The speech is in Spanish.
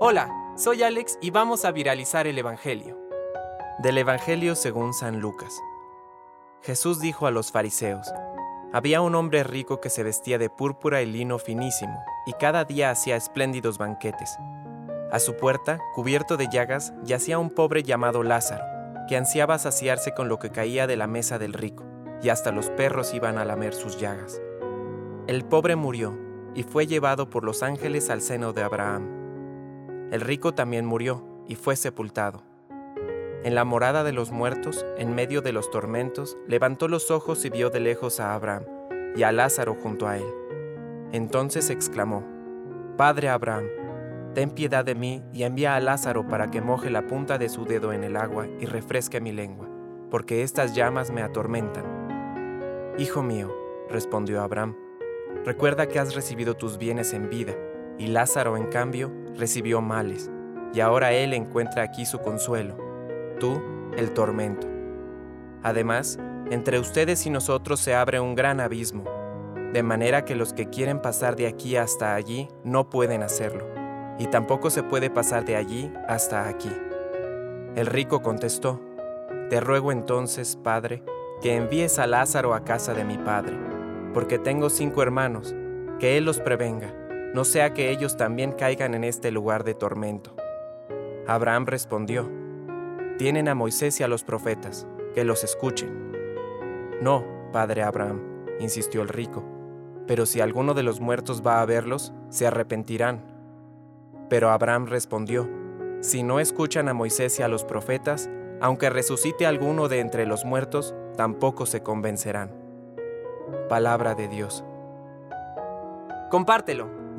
Hola, soy Alex y vamos a viralizar el Evangelio. Del Evangelio según San Lucas. Jesús dijo a los fariseos, había un hombre rico que se vestía de púrpura y lino finísimo, y cada día hacía espléndidos banquetes. A su puerta, cubierto de llagas, yacía un pobre llamado Lázaro, que ansiaba saciarse con lo que caía de la mesa del rico, y hasta los perros iban a lamer sus llagas. El pobre murió, y fue llevado por los ángeles al seno de Abraham. El rico también murió, y fue sepultado. En la morada de los muertos, en medio de los tormentos, levantó los ojos y vio de lejos a Abraham y a Lázaro junto a él. Entonces exclamó, Padre Abraham, ten piedad de mí y envía a Lázaro para que moje la punta de su dedo en el agua y refresque mi lengua, porque estas llamas me atormentan. Hijo mío, respondió Abraham, recuerda que has recibido tus bienes en vida, y Lázaro, en cambio, recibió males, y ahora él encuentra aquí su consuelo tú el tormento. Además, entre ustedes y nosotros se abre un gran abismo, de manera que los que quieren pasar de aquí hasta allí no pueden hacerlo, y tampoco se puede pasar de allí hasta aquí. El rico contestó, Te ruego entonces, Padre, que envíes a Lázaro a casa de mi Padre, porque tengo cinco hermanos, que él los prevenga, no sea que ellos también caigan en este lugar de tormento. Abraham respondió, tienen a Moisés y a los profetas, que los escuchen. No, padre Abraham, insistió el rico, pero si alguno de los muertos va a verlos, se arrepentirán. Pero Abraham respondió, si no escuchan a Moisés y a los profetas, aunque resucite alguno de entre los muertos, tampoco se convencerán. Palabra de Dios. Compártelo,